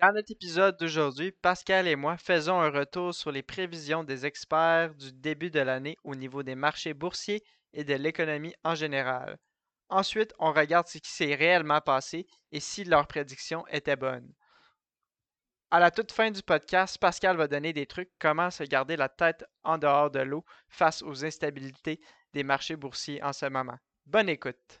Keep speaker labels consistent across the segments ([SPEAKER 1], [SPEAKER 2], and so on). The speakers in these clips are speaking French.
[SPEAKER 1] Dans notre épisode d'aujourd'hui, Pascal et moi faisons un retour sur les prévisions des experts du début de l'année au niveau des marchés boursiers et de l'économie en général. Ensuite, on regarde ce qui s'est réellement passé et si leurs prédictions étaient bonnes. À la toute fin du podcast, Pascal va donner des trucs comment se garder la tête en dehors de l'eau face aux instabilités des marchés boursiers en ce moment. Bonne écoute.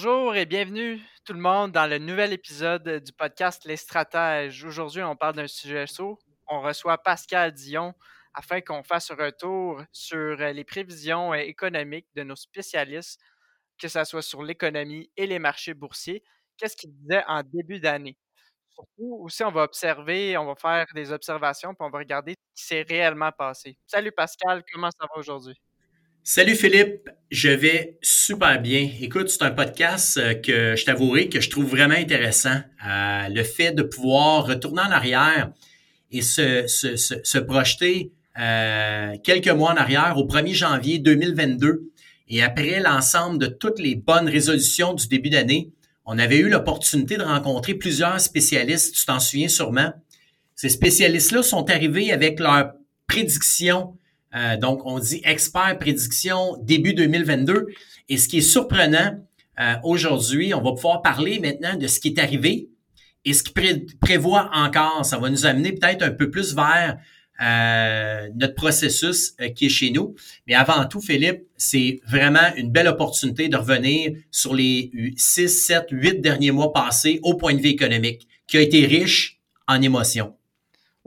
[SPEAKER 1] Bonjour et bienvenue tout le monde dans le nouvel épisode du podcast Les Stratèges. Aujourd'hui, on parle d'un sujet chaud. On reçoit Pascal Dion afin qu'on fasse un retour sur les prévisions économiques de nos spécialistes, que ce soit sur l'économie et les marchés boursiers. Qu'est-ce qu'ils disaient en début d'année? Surtout aussi, on va observer, on va faire des observations, puis on va regarder ce qui s'est réellement passé. Salut Pascal, comment ça va aujourd'hui?
[SPEAKER 2] Salut Philippe, je vais super bien. Écoute, c'est un podcast euh, que je t'avouerai que je trouve vraiment intéressant. Euh, le fait de pouvoir retourner en arrière et se, projeter euh, quelques mois en arrière au 1er janvier 2022 et après l'ensemble de toutes les bonnes résolutions du début d'année, on avait eu l'opportunité de rencontrer plusieurs spécialistes, tu t'en souviens sûrement. Ces spécialistes-là sont arrivés avec leurs prédictions euh, donc, on dit expert prédiction début 2022. Et ce qui est surprenant euh, aujourd'hui, on va pouvoir parler maintenant de ce qui est arrivé et ce qui prévoit encore. Ça va nous amener peut-être un peu plus vers euh, notre processus qui est chez nous. Mais avant tout, Philippe, c'est vraiment une belle opportunité de revenir sur les 6, 7, 8 derniers mois passés au point de vue économique, qui a été riche en émotions.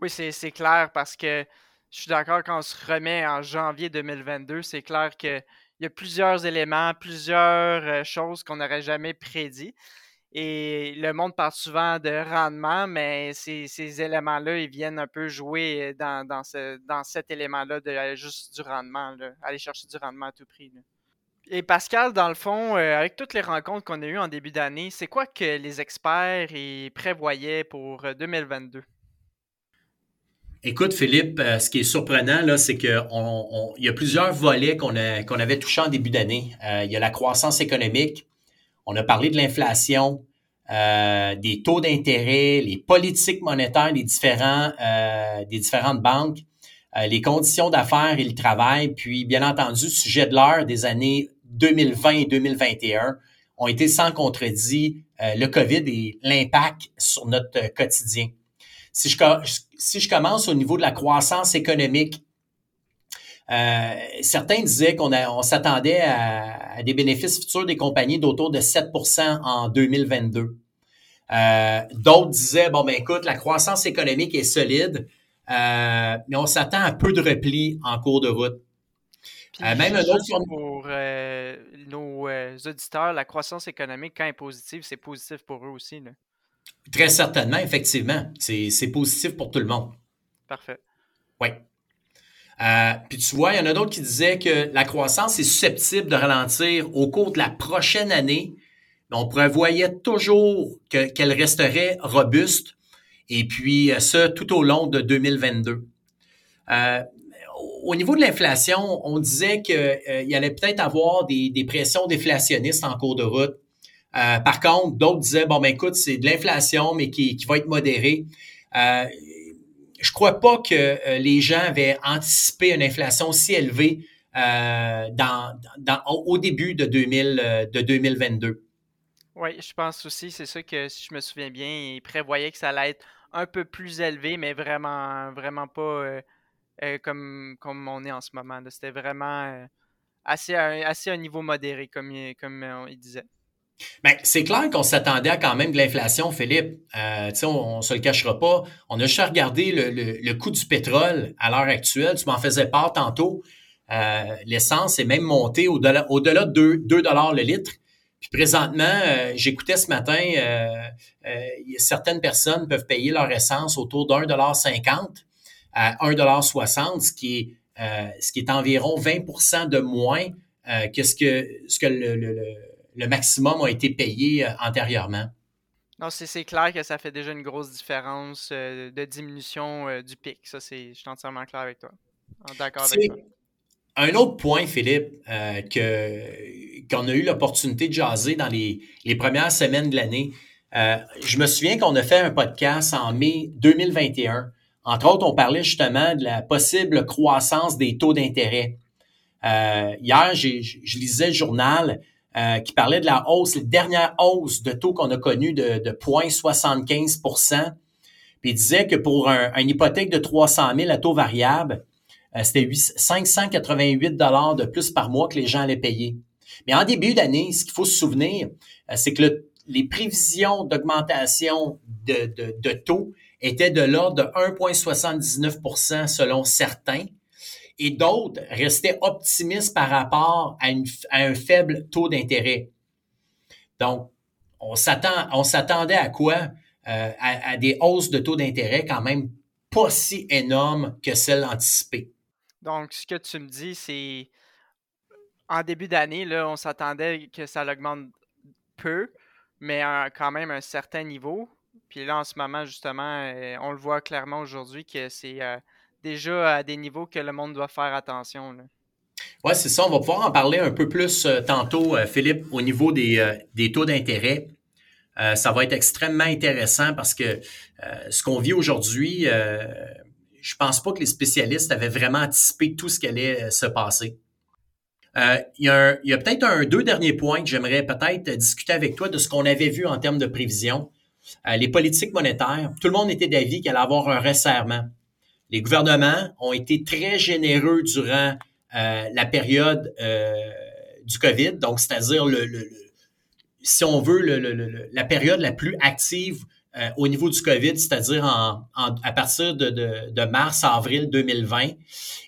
[SPEAKER 1] Oui, c'est clair parce que je suis d'accord quand on se remet en janvier 2022, c'est clair qu'il y a plusieurs éléments, plusieurs euh, choses qu'on n'aurait jamais prédit. Et le monde parle souvent de rendement, mais ces, éléments-là, ils viennent un peu jouer dans, dans, ce, dans cet élément-là de juste du rendement, aller chercher du rendement à tout prix. Et Pascal, dans le fond, euh, avec toutes les rencontres qu'on a eues en début d'année, c'est quoi que les experts prévoyaient pour 2022? Euh,
[SPEAKER 2] Écoute, Philippe, euh, ce qui est surprenant, là, c'est qu'il on, y a plusieurs volets qu'on avait touchés en début d'année. Euh, il y a la croissance économique, on a parlé de l'inflation, euh, des taux d'intérêt, les politiques monétaires des, différents, des différentes banques, les conditions d'affaires et le travail, puis bien entendu, sujet de l'heure des années 2020 et 2021 ont été sans contredit le COVID et l'impact sur notre quotidien. Si je, si je commence au niveau de la croissance économique, euh, certains disaient qu'on on s'attendait à, des bénéfices futurs des compagnies d'autour de 7% en 2022. Euh, d'autres disaient, bon, ben écoute, la croissance économique est solide, euh, mais on s'attend à peu de repli en cours de route.
[SPEAKER 1] même un autre... Pour nos auditeurs, la croissance économique, quand elle est positive, c'est positif pour eux aussi. Là.
[SPEAKER 2] Très certainement, effectivement. C'est positif pour tout le monde.
[SPEAKER 1] Parfait.
[SPEAKER 2] Oui. Euh, puis tu vois, il y en a d'autres qui disaient que la croissance est susceptible de ralentir au cours de la prochaine année. Mais on prévoyait toujours qu'elle resterait robuste. Et puis, ça tout au long de 2022. Euh, au niveau de l'inflation, on disait qu'il euh, y allait peut-être avoir des, des pressions déflationnistes en cours de route. Euh, par contre, d'autres disaient, bon, ben écoute, c'est de l'inflation, mais qui, va être modérée. Euh, je crois pas que euh, les gens avaient anticipé une inflation si élevée euh, au début de, 2000, de 2022.
[SPEAKER 1] Oui, je pense aussi, c'est ça que si je me souviens bien, ils prévoyaient que ça allait être un peu plus élevé, mais vraiment, vraiment pas comme, on est en ce moment. C'était vraiment assez, assez un niveau modéré, comme, comme il disait.
[SPEAKER 2] Bien, c'est clair qu'on s'attendait à quand même de l'inflation, Philippe. Euh, on ne se le cachera pas. On a juste à regarder le, le, coût du pétrole à l'heure actuelle. Tu m'en faisais part tantôt. Euh, l'essence est même montée au-delà au de 2, 2 le litre. Puis présentement, euh, j'écoutais ce matin, certaines personnes peuvent payer leur essence autour d'1,50 à 1,60 ce qui est, ce qui est environ 20% de moins que ce que, ce que le, le le maximum a été payé euh, antérieurement.
[SPEAKER 1] Non, c'est clair que ça fait déjà une grosse différence euh, de diminution euh, du pic. Ça, c'est, je suis entièrement clair avec toi. D'accord avec toi.
[SPEAKER 2] Un autre point, Philippe, que, qu'on a eu l'opportunité de jaser dans les, les premières semaines de l'année, je me souviens qu'on a fait un podcast en mai 2021. Entre autres, on parlait justement de la possible croissance des taux d'intérêt. hier, je lisais le journal, euh, qui parlait de la hausse, la dernière hausse de taux qu'on a connue de, de 0,75% Puis disait que pour un, une hypothèque de 300 000 à taux variable, euh, c'était 588 dollars de plus par mois que les gens allaient payer. Mais en début d'année, ce qu'il faut se souvenir, euh, c'est que les prévisions d'augmentation de, de, de taux étaient de l'ordre de 1,79% selon certains, et d'autres restaient optimistes par rapport à, un faible taux d'intérêt. Donc, on s'attendait à quoi? Euh, à, des hausses de taux d'intérêt quand même pas si énormes que celles anticipées.
[SPEAKER 1] Donc, ce que tu me dis, c'est en début d'année, là, on s'attendait que ça augmente peu, mais à quand même un certain niveau. Puis là, en ce moment, justement, euh, on le voit clairement aujourd'hui que c'est euh, déjà à des niveaux que le monde doit faire attention.
[SPEAKER 2] Oui, c'est ça. On va pouvoir en parler un peu plus euh, tantôt, euh, Philippe, au niveau des, euh, des taux d'intérêt. ça va être extrêmement intéressant parce que ce qu'on vit aujourd'hui, je pense pas que les spécialistes avaient vraiment anticipé tout ce qui allait se passer. il y a, a peut-être un deux derniers points que j'aimerais peut-être discuter avec toi de ce qu'on avait vu en termes de prévision. les politiques monétaires, tout le monde était d'avis qu'il allait avoir un resserrement les gouvernements ont été très généreux durant euh, la période euh, du COVID, donc c'est-à-dire le, si on veut la période la plus active euh, au niveau du COVID, c'est-à-dire en, à partir de, de, mars avril 2020.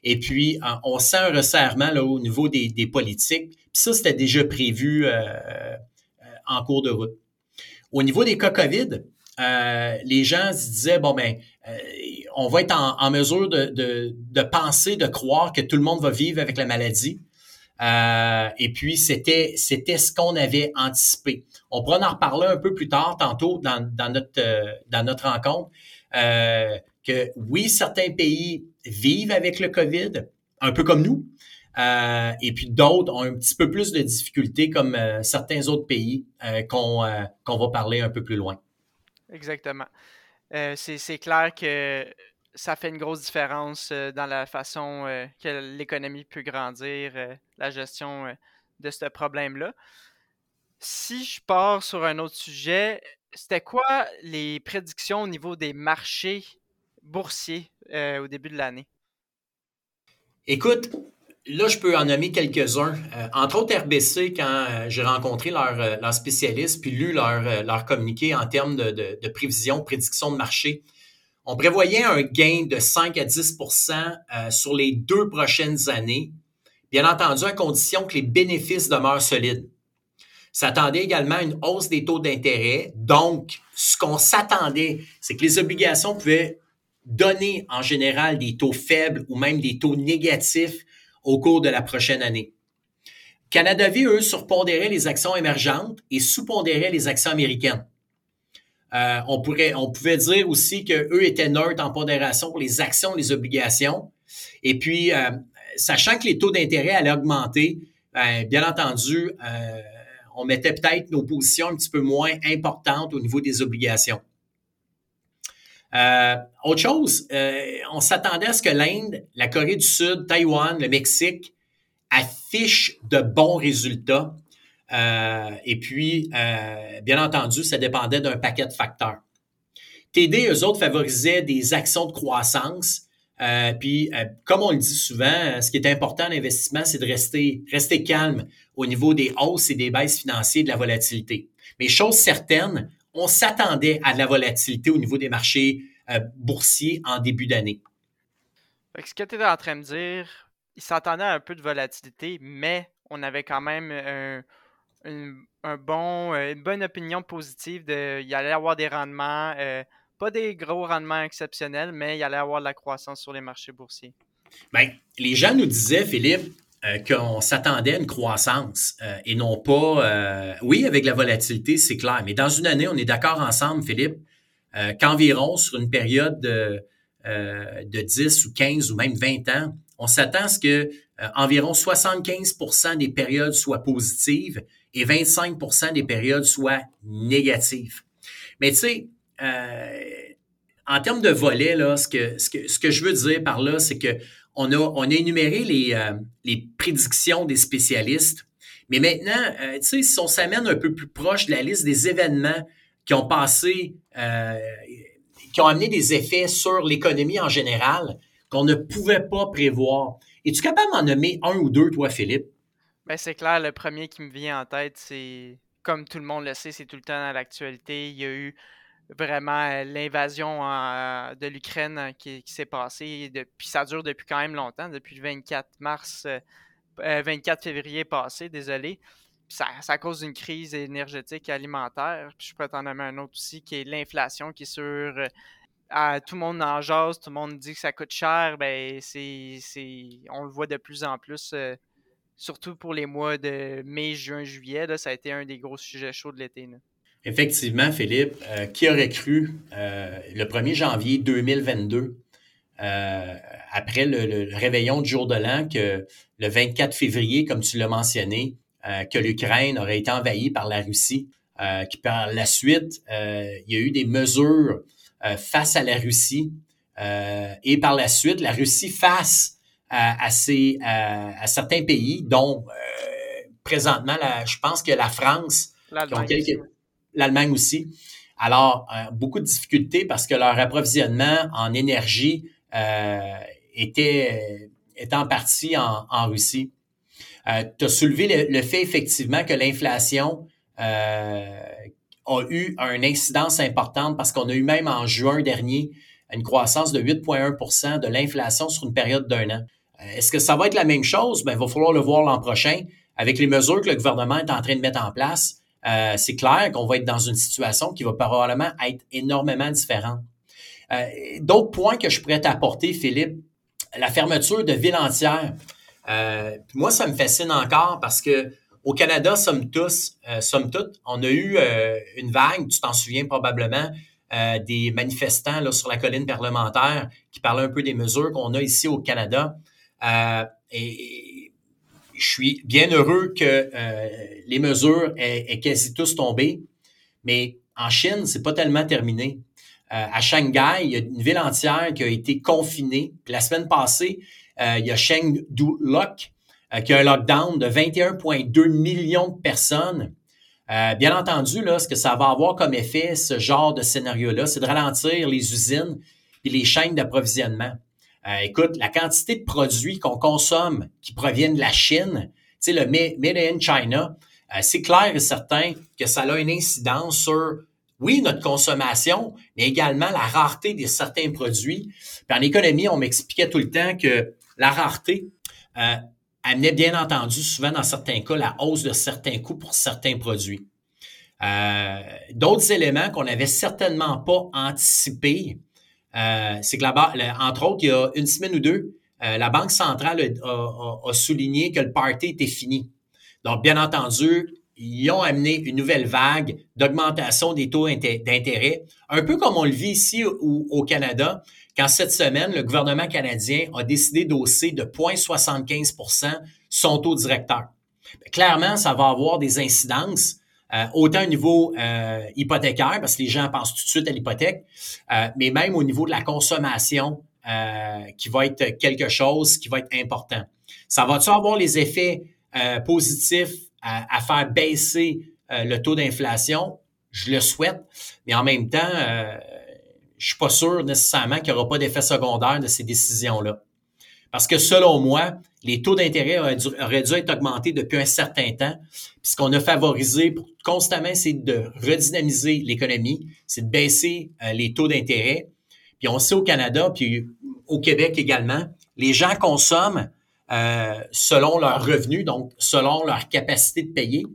[SPEAKER 2] Et puis, on sent un resserrement là, au niveau des, des politiques. Puis ça, c'était déjà prévu en cours de route. Au niveau des cas COVID, les gens se disaient, bon, ben, on va être en, mesure de, penser, de croire que tout le monde va vivre avec la maladie. Euh, et puis, c'était, c'était ce qu'on avait anticipé. On pourra en reparler un peu plus tard, tantôt, dans, notre, euh, dans notre rencontre, euh, que oui, certains pays vivent avec le COVID, un peu comme nous, et puis d'autres ont un petit peu plus de difficultés, comme certains autres pays qu'on, qu'on va parler un peu plus loin.
[SPEAKER 1] Exactement. Euh, c'est clair que ça fait une grosse différence euh, dans la façon euh, que l'économie peut grandir, la gestion de ce problème-là. Si je pars sur un autre sujet, c'était quoi les prédictions au niveau des marchés boursiers au début de l'année?
[SPEAKER 2] Écoute, Là, je peux en nommer quelques-uns. Euh, entre autres, RBC, quand euh, j'ai rencontré leur, euh, leur, spécialiste puis lu leur, leur communiqué en termes de, de, de, prévision, prédiction de marché, on prévoyait un gain de 5 à 10% sur les deux prochaines années, bien entendu à condition que les bénéfices demeurent solides. S'attendait également à une hausse des taux d'intérêt. Donc, ce qu'on s'attendait, c'est que les obligations pouvaient donner en général des taux faibles ou même des taux négatifs au cours de la prochaine année. Canada Vie, eux, surpondéraient les actions émergentes et sous-pondéraient les actions américaines. Euh, on, pourrait, on pouvait dire aussi qu'eux étaient neutres en pondération pour les actions, les obligations. Et puis, euh, sachant que les taux d'intérêt allaient augmenter, ben, bien entendu, euh, on mettait peut-être nos positions un petit peu moins importantes au niveau des obligations. Euh, autre chose, euh, on s'attendait à ce que l'Inde, la Corée du Sud, Taïwan, le Mexique affichent de bons résultats. Euh, et puis, bien entendu, ça dépendait d'un paquet de facteurs. TD, eux autres, favorisaient des actions de croissance puis, comme on le dit souvent, ce qui est important en investissement, c'est de rester, rester calme au niveau des hausses et des baisses financières de la volatilité. Mais chose certaine, on s'attendait à de la volatilité au niveau des marchés boursiers en début d'année.
[SPEAKER 1] Ce que tu es en train de dire, il s'attendait à un peu de volatilité, mais on avait quand même un, bon, euh, une bonne opinion positive de il allait avoir des rendements, euh, pas des gros rendements exceptionnels, mais il allait avoir de la croissance sur les marchés boursiers.
[SPEAKER 2] Bien, les gens nous disaient, Philippe, euh, qu'on s'attendait à une croissance et non pas, oui, avec la volatilité, c'est clair, mais dans une année, on est d'accord ensemble, Philippe, qu'environ sur une période de, de 10 ou 15 ou même 20 ans, on s'attend à ce que euh, environ 75% des périodes soient positives et 25% des périodes soient négatives. Mais tu sais, euh, en termes de volets, là, ce que, ce que, ce que je veux dire par là, c'est que on a, on a énuméré les, euh, les prédictions des spécialistes. Mais maintenant, tu sais, si on s'amène un peu plus proche de la liste des événements qui ont passé, qui ont amené des effets sur l'économie en général, qu'on ne pouvait pas prévoir. Es-tu capable d'en nommer un ou deux, toi, Philippe?
[SPEAKER 1] Ben, c'est clair, le premier qui me vient en tête, c'est, comme tout le monde le sait, c'est tout le temps dans l'actualité. Il y a eu vraiment euh, l'invasion euh, de l'Ukraine euh, qui, s'est passée, puis ça dure depuis quand même longtemps, depuis le 24 mars, 24 février passé, désolé. Ça, cause une crise énergétique et alimentaire. Puis je peux t'en nommer un autre aussi, qui est l'inflation qui est sur tout le monde en jase, tout le monde dit que ça coûte cher, ben c'est, on le voit de plus en plus, surtout pour les mois de mai, juin, juillet, ça a été un des gros sujets chauds de l'été.
[SPEAKER 2] Effectivement, Philippe, euh, qui aurait cru euh, le 1er janvier 2022, après le, réveillon du jour de l'an, que le 24 février, comme tu l'as mentionné, que l'Ukraine aurait été envahie par la Russie, qui par la suite, il y a eu des mesures euh, face à la Russie euh, et par la suite la Russie face à, à, certains pays, dont euh, présentement, je pense que la France, l'Allemagne aussi. Alors, beaucoup de difficultés parce que leur approvisionnement en énergie était, était en partie en, en Russie. tu as soulevé le, fait effectivement que l'inflation a eu une incidence importante parce qu'on a eu même en juin dernier une croissance de 8,1% de l'inflation sur une période d'un an. Euh, est-ce que ça va être la même chose? Ben, il va falloir le voir l'an prochain. Avec les mesures que le gouvernement est en train de mettre en place, euh, c'est clair qu'on va être dans une situation qui va probablement être énormément différente. Euh, d'autres points que je pourrais t'apporter, Philippe, la fermeture de villes entières. moi, ça me fascine encore parce que au Canada, sommes tous, euh, sommes toutes, on a eu euh, une vague, tu t'en souviens probablement, euh, des manifestants là, sur la colline parlementaire qui parlaient un peu des mesures qu'on a ici au Canada. Je suis bien heureux que les mesures aient, quasi tous tombé, mais en Chine, c'est pas tellement terminé. à Shanghai, il y a une ville entière qui a été confinée. Puis la semaine passée, il y a Chengdu Lock euh, qui a un lockdown de 21,2 millions de personnes. Euh, bien entendu, là, ce que ça va avoir comme effet, ce genre de scénario-là, c'est de ralentir les usines et les chaînes d'approvisionnement. Euh, écoute, la quantité de produits qu'on consomme qui proviennent de la Chine, tu sais, le Made in China, c'est clair et certain que ça a une incidence sur, oui, notre consommation, mais également la rareté de certains produits. En économie, on m'expliquait tout le temps que la rareté, amenait bien entendu souvent dans certains cas la hausse de certains coûts pour certains produits. Euh, d'autres éléments qu'on n'avait certainement pas anticipés, euh, c'est que là-bas, entre autres, il y a une semaine ou deux, euh, la Banque centrale a, souligné que le party était fini. Donc, bien entendu, ils ont amené une nouvelle vague d'augmentation des taux d'intérêt, un peu comme on le vit ici au Canada quand cette semaine, le gouvernement canadien a décidé d'hausser de 0,75% son taux directeur. Clairement, ça va avoir des incidences, euh, autant au niveau euh, hypothécaire, parce que les gens pensent tout de suite à l'hypothèque, euh, mais même au niveau de la consommation, qui va être quelque chose qui va être important. Ça va-tu avoir les effets positifs à, faire baisser le taux d'inflation? Je le souhaite, mais en même temps, je suis pas sûr nécessairement qu'il n'y aura pas d'effet secondaire de ces décisions-là. Parce que selon moi, les taux d'intérêt auraient dû, être augmentés depuis un certain temps. Puis ce qu'on a favorisé pour constamment, c'est de redynamiser l'économie, c'est de baisser euh, les taux d'intérêt. Puis on sait au Canada, puis au Québec également, les gens consomment euh, selon leurs revenus, donc selon leur capacité de payer.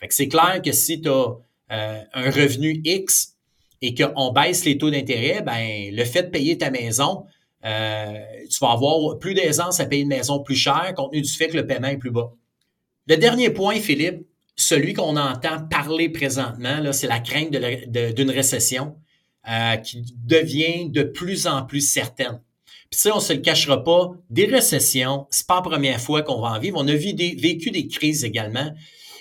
[SPEAKER 2] Fait que c'est clair que si tu as euh, un revenu X et qu'on baisse les taux d'intérêt, ben le fait de payer ta maison, euh, tu vas avoir plus d'aisance à payer une maison plus chère compte tenu du fait que le paiement est plus bas. Le dernier point, Philippe, celui qu'on entend parler présentement, c'est la crainte d'une récession euh, qui devient de plus en plus certaine. Puis ça, on se le cachera pas, des récessions, c'est pas la première fois qu'on va en vivre. On a vécu des crises également,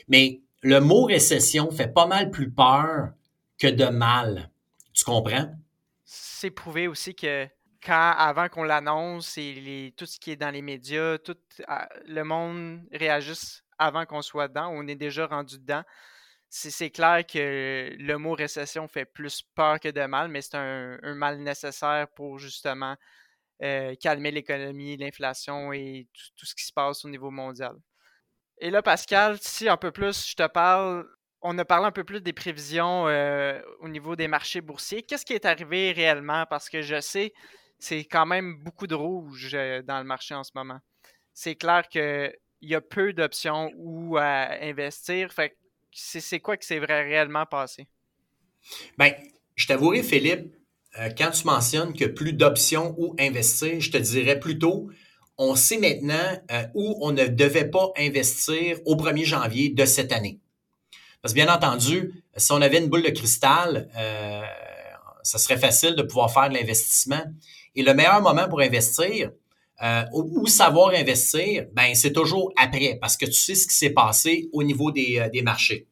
[SPEAKER 2] mais le mot récession fait pas mal plus peur que de mal. Tu comprends?
[SPEAKER 1] C'est prouvé aussi que quand, avant qu'on l'annonce et tout ce qui est dans les médias, tout ah, le monde réagisse avant qu'on soit dedans, on est déjà rendu dedans. C'est clair que le mot récession fait plus peur que de mal, mais c'est un, mal nécessaire pour justement euh, calmer l'économie, l'inflation et tout, ce qui se passe au niveau mondial. Et là, Pascal, si un peu plus je te parle, on a parlé un peu plus des prévisions euh, au niveau des marchés boursiers. Qu'est-ce qui est arrivé réellement? Parce que je sais c'est quand même beaucoup de rouge euh, dans le marché en ce moment. C'est clair qu'il y a peu d'options où investir. Fait c'est quoi que c'est vrai réellement passé?
[SPEAKER 2] Bien, je t'avouerai, Philippe, euh, quand tu mentionnes que plus d'options où investir, je te dirais plutôt, on sait maintenant euh, où on ne devait pas investir au 1er janvier de cette année. Parce que bien entendu, si on avait une boule de cristal, ça serait facile de pouvoir faire de l'investissement. Et le meilleur moment pour investir euh, ou, savoir investir, ben c'est toujours après parce que tu sais ce qui s'est passé au niveau des, euh, des, marchés.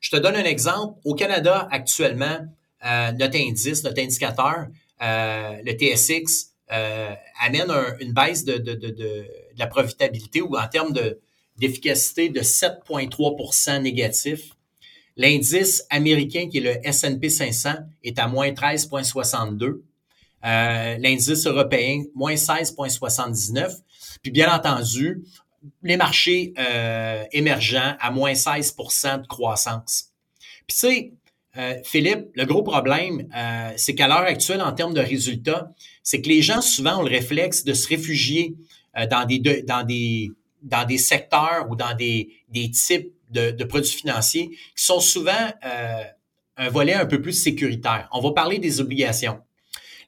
[SPEAKER 2] Je te donne un exemple. Au Canada, actuellement, euh, notre indice, notre indicateur, euh, le TSX, euh, amène une baisse de, de, de, de, la profitabilité ou en termes d'efficacité de 7,3% négatif. L'indice américain, qui est le S&P 500, est à moins 13,62. Euh, l'indice européen, moins 16,79. Puis bien entendu, les marchés euh, émergents à moins 16% de croissance. Puis tu sais, euh, Philippe, le gros problème, c'est qu'à l'heure actuelle, en termes de résultats, c'est que les gens souvent ont le réflexe de se réfugier dans, des, dans, des, dans des secteurs ou dans des, des types de, de, produits financiers qui sont souvent un volet un peu plus sécuritaire. On va parler des obligations.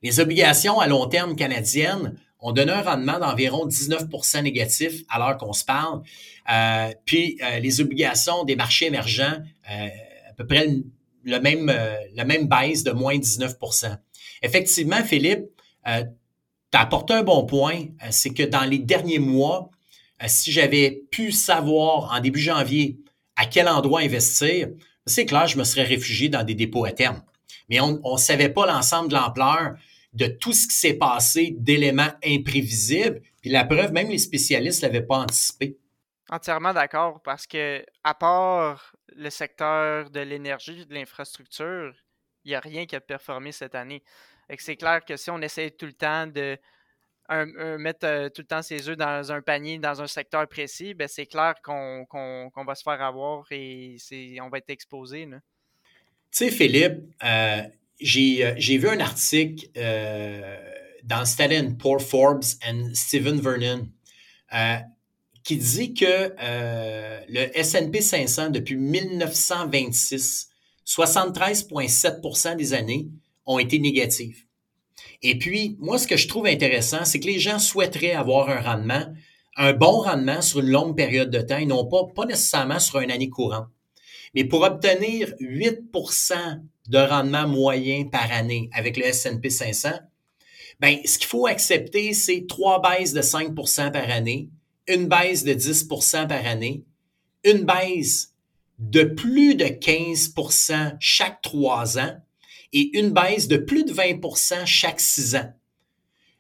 [SPEAKER 2] Les obligations à long terme canadiennes ont donné un rendement d'environ 19% négatif à l'heure qu'on se parle. Euh, puis euh, les obligations des marchés émergents, euh, à peu près le la même baisse de moins 19% Effectivement, Philippe, tu as apporté un bon point, c'est que dans les derniers mois, si j'avais pu savoir en début janvier à quel endroit investir, c'est clair, je me serais réfugié dans des dépôts à terme. Mais on ne savait pas l'ensemble de l'ampleur de tout ce qui s'est passé d'éléments imprévisibles. Puis la preuve, même les spécialistes ne l'avaient pas anticipé.
[SPEAKER 1] Entièrement d'accord, parce que à part le secteur de l'énergie, de l'infrastructure, il n'y a rien qui a performé cette année. C'est clair que si on essaie tout le temps de mettre euh, tout le temps ses œufs dans un panier, dans un secteur précis, ben c'est clair qu'on va se faire avoir et on va être exposé. Tu
[SPEAKER 2] sais, Philippe, euh, euh, j'ai vu un article euh, dans Standard Poor's Forbes et Stephen Vernon euh, qui dit que le S&P 500 depuis 1926, 73,7% des années ont été négatives. Et puis, moi, ce que je trouve intéressant, c'est que les gens souhaiteraient avoir un rendement, un bon rendement sur une longue période de temps et non pas, pas nécessairement sur une année courante. Mais pour obtenir 8% de rendement moyen par année avec le S&P 500, ben, ce qu'il faut accepter, c'est trois baisses de 5% par année, une baisse de 10% par année, une baisse de plus de 15% chaque trois ans et une baisse de plus de 20% chaque six ans.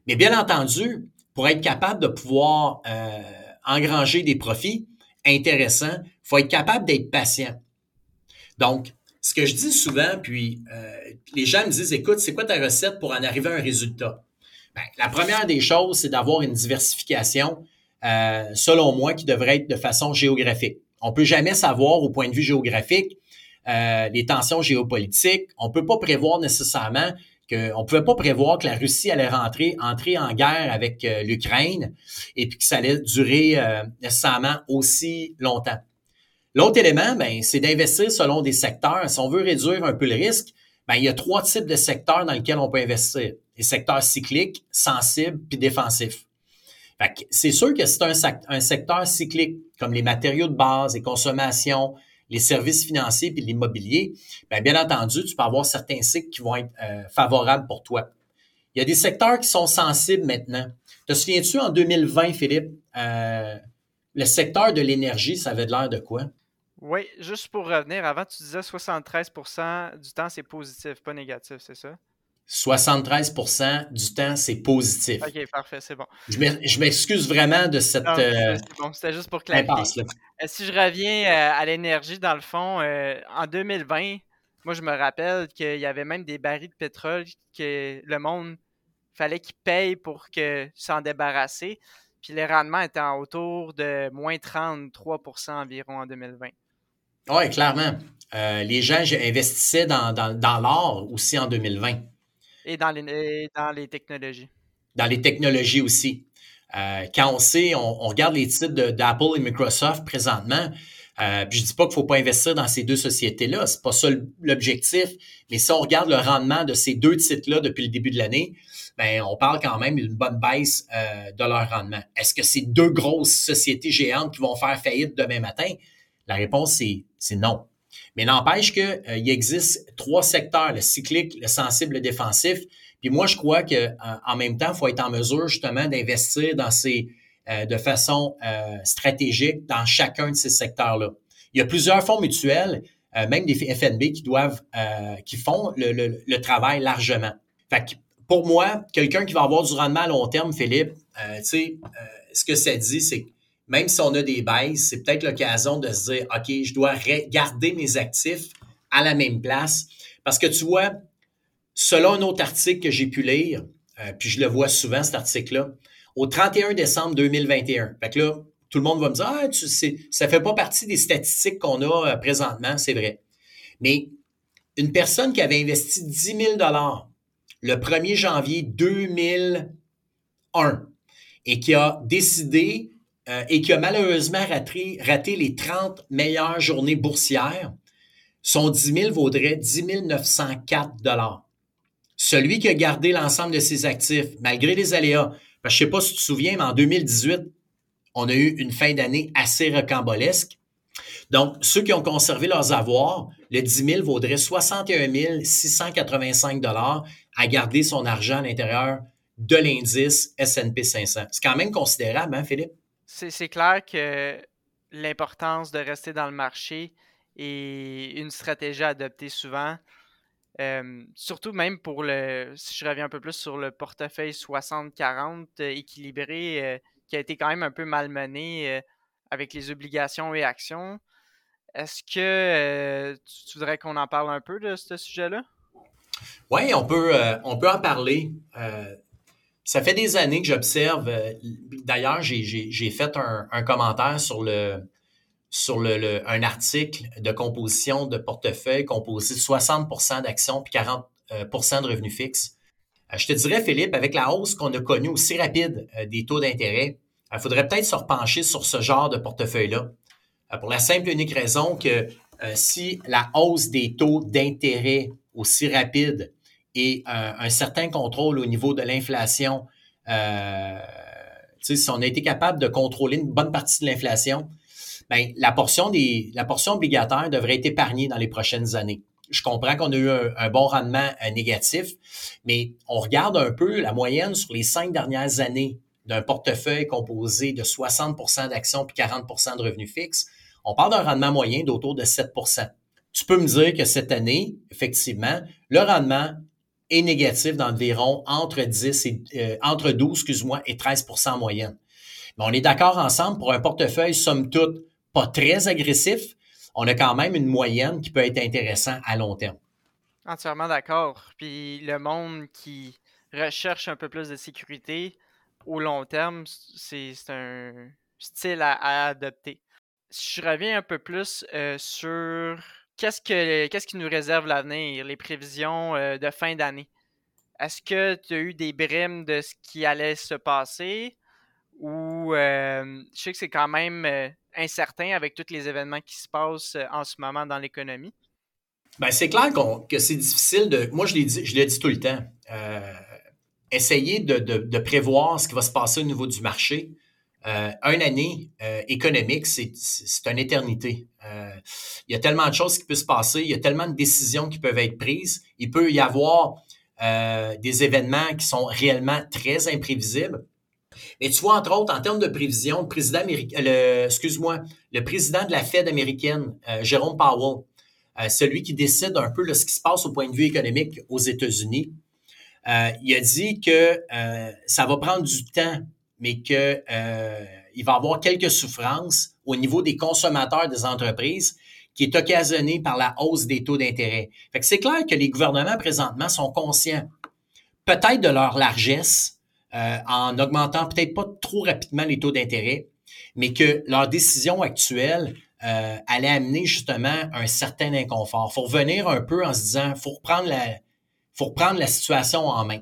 [SPEAKER 2] Mais bien entendu, pour être capable de pouvoir euh, engranger des profits intéressants, il faut être capable d'être patient. Donc, ce que je dis souvent, puis euh, les gens me disent, écoute, c'est quoi ta recette pour en arriver à un résultat? Ben, la première des choses, c'est d'avoir une diversification, euh, selon moi, qui devrait être de façon géographique. On peut jamais savoir au point de vue géographique euh, les tensions géopolitiques. On peut pas prévoir nécessairement que on pouvait pas prévoir que la Russie allait rentrer entrer en guerre avec l'Ukraine et puis que ça allait durer nécessairement aussi longtemps. L'autre élément, ben, c'est d'investir selon des secteurs. Si on veut réduire un peu le risque, ben, il y a trois types de secteurs dans lesquels on peut investir. Les secteurs cycliques, sensibles, puis défensifs. C'est sûr que c'est un, un, secteur cyclique, comme les matériaux de base, les consommations, les services financiers puis l'immobilier, bien, bien entendu, tu peux avoir certains cycles qui vont être euh, favorables pour toi. Il y a des secteurs qui sont sensibles maintenant. Te souviens-tu en 2020, Philippe, euh, le secteur de l'énergie, ça avait l'air de quoi?
[SPEAKER 1] Oui, juste pour revenir, avant tu disais 73% du temps c'est positif, pas négatif, c'est ça?
[SPEAKER 2] 73% du temps, c'est positif.
[SPEAKER 1] OK, parfait, c'est bon.
[SPEAKER 2] Je m'excuse vraiment de cette.
[SPEAKER 1] Euh, c'est bon, c'était juste pour clarifier. Euh, si je reviens euh, à l'énergie, dans le fond, en 2020, moi, je me rappelle qu'il y avait même des barils de pétrole que le monde fallait qu'il paye pour que s'en débarrasser. Puis les rendements étaient autour de moins 33% environ en 2020.
[SPEAKER 2] Oui, clairement. les gens investissaient dans, dans, dans l'or aussi en 2020.
[SPEAKER 1] Et dans les, dans les technologies.
[SPEAKER 2] Dans les technologies aussi. Euh, quand on sait, on, regarde les titres d'Apple et Microsoft présentement, euh, je dis pas qu'il faut pas investir dans ces deux sociétés-là, c'est pas ça l'objectif, mais si on regarde le rendement de ces deux titres-là depuis le début de l'année, ben on parle quand même d'une bonne baisse euh, de leur rendement. Est-ce que c'est deux grosses sociétés géantes qui vont faire faillite demain matin? La réponse, c'est non. Mais n'empêche qu'il euh, existe trois secteurs, le cyclique, le sensible, le défensif. Puis moi, je crois que en même temps, il faut être en mesure justement d'investir dans ces euh, de façon euh, stratégique dans chacun de ces secteurs-là. Il y a plusieurs fonds mutuels, même des FNB qui doivent, qui font le, le, travail largement. Fait que pour moi, quelqu'un qui va avoir du rendement à long terme, Philippe, tu sais, ce que ça dit, c'est même si on a des baisses, c'est peut-être l'occasion de se dire, OK, je dois garder mes actifs à la même place. Parce que tu vois, selon un autre article que j'ai pu lire, euh, puis je le vois souvent, cet article-là, au 31 décembre 2021. Fait que là, tout le monde va me dire, ah, tu ça fait pas partie des statistiques qu'on a euh, présentement, c'est vrai. Mais une personne qui avait investi 10 000 le 1er janvier 2001 et qui a décidé euh, et qui a malheureusement raté, raté, les 30 meilleures journées boursières, son 10 000 vaudrait 10 904 Celui qui a gardé l'ensemble de ses actifs, malgré les aléas, je ne sais pas si tu te souviens, mais en 2018, on a eu une fin d'année assez rocambolesque. Donc, ceux qui ont conservé leurs avoirs, le 10 000 vaudrait 61 685 à garder son argent à l'intérieur de l'indice S&P 500. C'est quand même considérable, hein, Philippe?
[SPEAKER 1] C'est clair que l'importance de rester dans le marché est une stratégie à adopter souvent. Euh, surtout même pour le, si je reviens un peu plus sur le portefeuille 60-40 euh, équilibré, euh, qui a été quand même un peu malmené avec les obligations et actions. Est-ce que tu, voudrais qu'on en parle un peu de ce sujet-là?
[SPEAKER 2] Oui, on peut, on peut en parler. Ça fait des années que j'observe. Euh, d'ailleurs, j'ai fait un, commentaire sur le sur le, un article de composition de portefeuille composé de 60% d'actions puis 40% euh, de revenus fixes. Euh, je te dirais, Philippe, avec la hausse qu'on a connue aussi rapide des taux d'intérêt, il faudrait peut-être se repencher sur ce genre de portefeuille-là. Pour la simple et unique raison que si la hausse des taux d'intérêt aussi rapide et un certain contrôle au niveau de l'inflation. Euh, si on a été capable de contrôler une bonne partie de l'inflation, ben, la, portion des, la portion obligataire devrait être épargnée dans les prochaines années. Je comprends qu'on a eu un, bon rendement euh, négatif, mais on regarde un peu la moyenne sur les cinq dernières années d'un portefeuille composé de 60% d'actions puis 40% de revenus fixes. On parle d'un rendement moyen d'autour de 7% Tu peux me dire que cette année, effectivement, le rendement est négatif d'environ entre 10 et euh, entre 12, excuse-moi, et 13 en moyenne. Mais on est d'accord ensemble pour un portefeuille, somme toute, pas très agressif. on a quand même une moyenne qui peut être intéressante à long terme.
[SPEAKER 1] Entièrement d'accord. Puis le monde qui recherche un peu plus de sécurité au long terme, c'est un style à, adopter. Si je reviens un peu plus euh, sur qu'est-ce, que, qu'est-ce qui nous réserve l'avenir, les prévisions euh, de fin d'année? Est-ce que tu as eu des brimes de ce qui allait se passer ou euh, je sais que c'est quand même incertain avec tous les événements qui se passent en ce moment dans l'économie?
[SPEAKER 2] Ben, c'est clair que c'est difficile de. Moi, je l'ai dit, je l'ai dit tout le temps. essayer de, de, prévoir ce qui va se passer au niveau du marché, euh, une année euh, économique, c'est une éternité. Euh, il y a tellement de choses qui peuvent se passer, il y a tellement de décisions qui peuvent être prises. Il peut y avoir des événements qui sont réellement très imprévisibles. Mais tu vois, entre autres, en termes de prévision, le président américain, excuse-moi, le président de la Fed américaine, Jérôme Powell, celui qui décide un peu de ce qui se passe au point de vue économique aux États-Unis, il a dit que ça va prendre du temps mais qu'il euh, va y avoir quelques souffrances au niveau des consommateurs des entreprises qui est occasionné par la hausse des taux d'intérêt. Fait que c'est clair que les gouvernements présentement sont conscients peut-être de leur largesse euh, en augmentant peut-être pas trop rapidement les taux d'intérêt, mais que leur décision actuelle euh, allait amener justement un certain inconfort. Faut revenir un peu en se disant, faut reprendre la, faut reprendre la situation en main.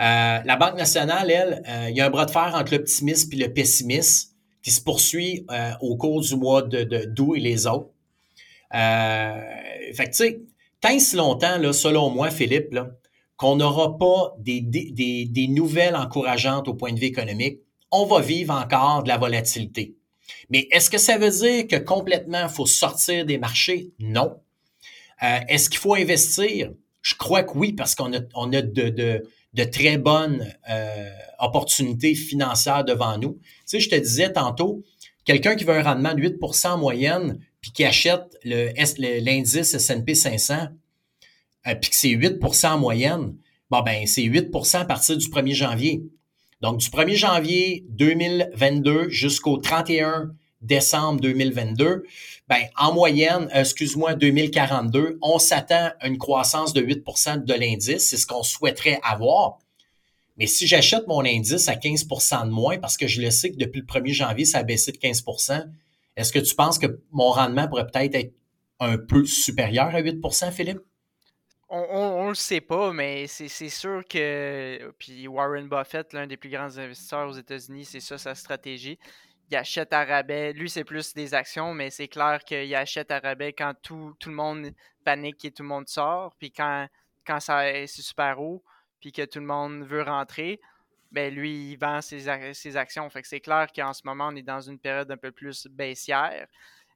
[SPEAKER 2] Euh, la Banque nationale, elle, euh, il y a un bras de fer entre l'optimisme et le pessimisme qui se poursuit euh, au cours du mois de, d'août et les autres. fait que, tu sais, tant si longtemps, là, selon moi, Philippe, là, qu'on n'aura pas des, des, des, nouvelles encourageantes au point de vue économique, on va vivre encore de la volatilité. Mais est-ce que ça veut dire que complètement, il faut sortir des marchés? Non. est-ce qu'il faut investir? Je crois que oui, parce qu'on a, on a de, de, de très bonnes euh, opportunités financières devant nous. Tu sais, je te disais tantôt, quelqu'un qui veut un rendement de 8% en moyenne, puis qui achète l'indice S&P 500, euh, puis que c'est 8% en moyenne, bon ben c'est 8% à partir du 1er janvier. Donc, du 1er janvier 2022 jusqu'au 31 décembre 2022, ben, en moyenne, euh, excuse-moi, 2042, on s'attend à une croissance de 8% de l'indice. C'est ce qu'on souhaiterait avoir. Mais si j'achète mon indice à 15% de moins, parce que je le sais que depuis le 1er janvier, ça a baissé de 15% est-ce que tu penses que mon rendement pourrait peut-être être un peu supérieur à 8% Philippe?
[SPEAKER 1] On, ne le sait pas, mais c'est sûr que. Puis Warren Buffett, l'un des plus grands investisseurs aux États-Unis, c'est ça sa stratégie il achète à rabais. Lui, c'est plus des actions, mais c'est clair qu'il achète à rabais quand tout, le monde panique et tout le monde sort. Puis quand, quand ça c'est super haut, puis que tout le monde veut rentrer, ben lui, il vend ses, ses actions. Fait que c'est clair qu'en ce moment, on est dans une période un peu plus baissière.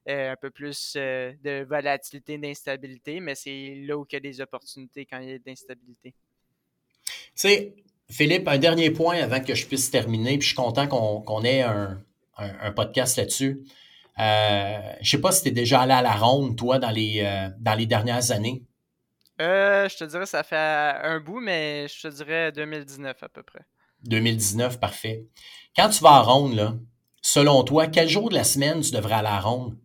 [SPEAKER 1] Euh, un peu plus euh, de volatilité, d'instabilité, mais c'est là où il y a des opportunités quand il y a d'instabilité.
[SPEAKER 2] Tu sais, Philippe, un dernier point avant que je puisse terminer, puis je suis content qu'on ait un, un, podcast là-dessus. Euh, je sais pas si tu es déjà allé à la ronde, toi, dans les, euh, dans les dernières années.
[SPEAKER 1] Euh, je te dirais ça fait un bout, mais je te dirais 2019 à peu près.
[SPEAKER 2] 2019, parfait. Quand tu vas à ronde, là, selon toi, quel jour de la semaine tu devrais aller à la ronde?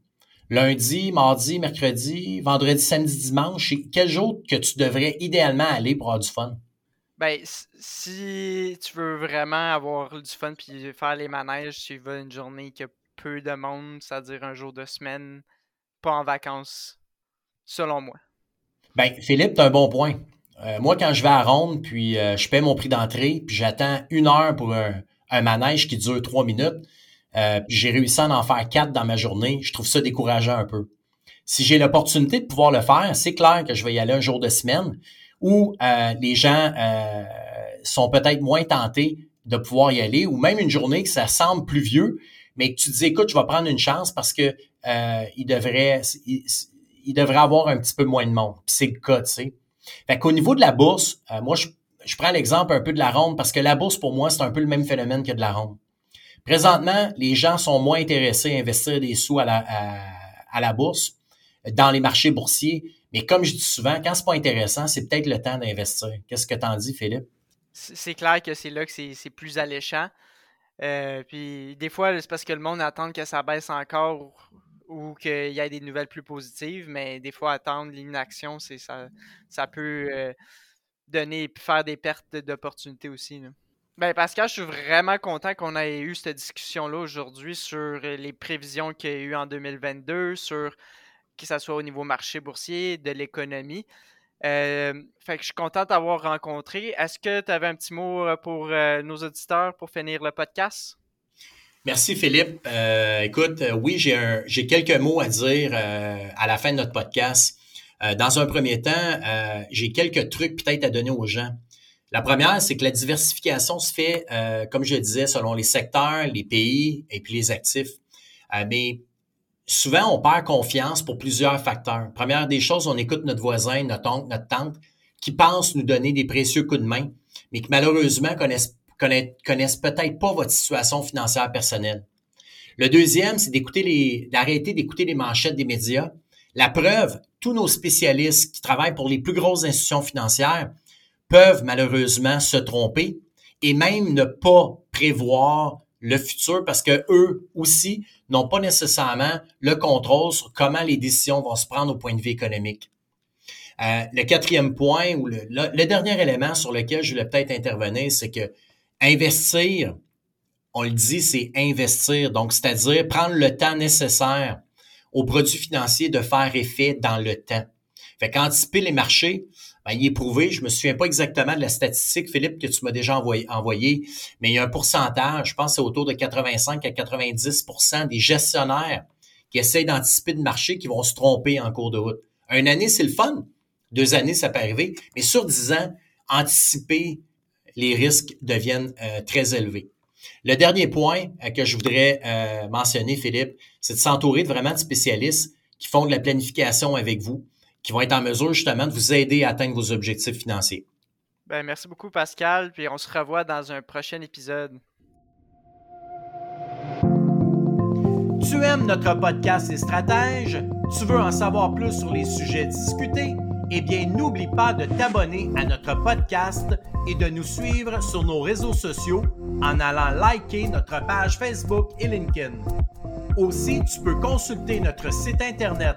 [SPEAKER 2] Lundi, mardi, mercredi, vendredi, samedi, dimanche? Quel jour que tu devrais idéalement aller pour avoir du fun?
[SPEAKER 1] Ben, si tu veux vraiment avoir du fun puis faire les manèges, tu vas une journée qui a peu de monde, c'est-à-dire un jour de semaine, pas en vacances, selon moi.
[SPEAKER 2] Ben, Philippe, tu as un bon point. Euh, moi, quand je vais à Ronde, puis euh, je paie mon prix d'entrée, puis j'attends une heure pour un, manège qui dure trois minutes, euh, puis j'ai réussi à en faire quatre dans ma journée, je trouve ça décourageant un peu. Si j'ai l'opportunité de pouvoir le faire, c'est clair que je vais y aller un jour de semaine, où euh, les gens euh, sont peut-être moins tentés de pouvoir y aller, ou même une journée que ça semble plus vieux, mais que tu dis, écoute, je vais prendre une chance parce que euh, il devrait il, devrait avoir un petit peu moins de monde. c'est le cas, tu sais. Fait qu'au niveau de la bourse, moi, je, je prends l'exemple un peu de la ronde parce que la bourse, pour moi, c'est un peu le même phénomène que de la ronde. Présentement, les gens sont moins intéressés à investir des sous à la, à la bourse dans les marchés boursiers mais comme je dis souvent, quand c'est pas intéressant, c'est peut-être le temps d'investir. Qu'est-ce que tu en dis, Philippe?
[SPEAKER 1] C'est clair que c'est là que c'est plus alléchant. Euh, puis des fois, c'est parce que le monde attend que ça baisse encore ou qu'il y ait des nouvelles plus positives, mais des fois, attendre l'inaction, ça, ça peut euh, donner faire des pertes d'opportunités aussi. Ben Pascal, je suis vraiment content qu'on ait eu cette discussion-là aujourd'hui sur les prévisions qu'il y a eu en 2022, sur que ce soit au niveau marché boursier, de l'économie. Euh, je suis content d'avoir rencontré. Est-ce que tu avais un petit mot euh, pour nos auditeurs pour finir le podcast?
[SPEAKER 2] Merci Philippe. Euh, écoute, euh, oui, j'ai, quelques mots à dire euh, à la fin de notre podcast. dans un premier temps, j'ai quelques trucs peut-être à donner aux gens. La première, c'est que la diversification se fait, comme je le disais, selon les secteurs, les pays et puis les actifs. mais souvent, on perd confiance pour plusieurs facteurs. Première des choses, on écoute notre voisin, notre oncle, notre tante, qui pensent nous donner des précieux coups de main, mais qui malheureusement connaissent connaissent, peut-être pas votre situation financière personnelle. Le deuxième, c'est d'écouter les, d'arrêter d'écouter les manchettes des médias. La preuve, tous nos spécialistes qui travaillent pour les plus grosses institutions financières peuvent malheureusement se tromper et même ne pas prévoir le futur parce que eux aussi n'ont pas nécessairement le contrôle sur comment les décisions vont se prendre au point de vue économique. Euh, le quatrième point ou le, dernier élément sur lequel je voulais peut-être intervenir, c'est que Investir, on le dit, c'est investir. Donc, c'est-à-dire prendre le temps nécessaire aux produits financiers de faire effet dans le temps. Fait qu'anticiper les marchés, ben, il est prouvé, je me souviens pas exactement de la statistique, Philippe, que tu m'as déjà envoyé, envoyé, mais il y a un pourcentage, je pense c'est autour de 85 à 90% des gestionnaires qui essayent d'anticiper le marché qui vont se tromper en cours de route. Une année, c'est le fun. Deux années, ça peut arriver. Mais sur dix ans, anticiper les risques deviennent euh, très élevés. Le dernier point euh, que je voudrais euh, mentionner, Philippe, c'est de s'entourer de vraiment de spécialistes qui font de la planification avec vous, qui vont être en mesure justement de vous aider à atteindre vos objectifs financiers.
[SPEAKER 1] Ben, merci beaucoup, Pascal, puis on se revoit dans un prochain épisode.
[SPEAKER 3] Tu aimes notre podcast et stratèges? Tu veux en savoir plus sur les sujets discutés? Eh bien, n'oublie pas de t'abonner à notre podcast et de nous suivre sur nos réseaux sociaux en allant liker notre page Facebook et LinkedIn. Aussi, tu peux consulter notre site internet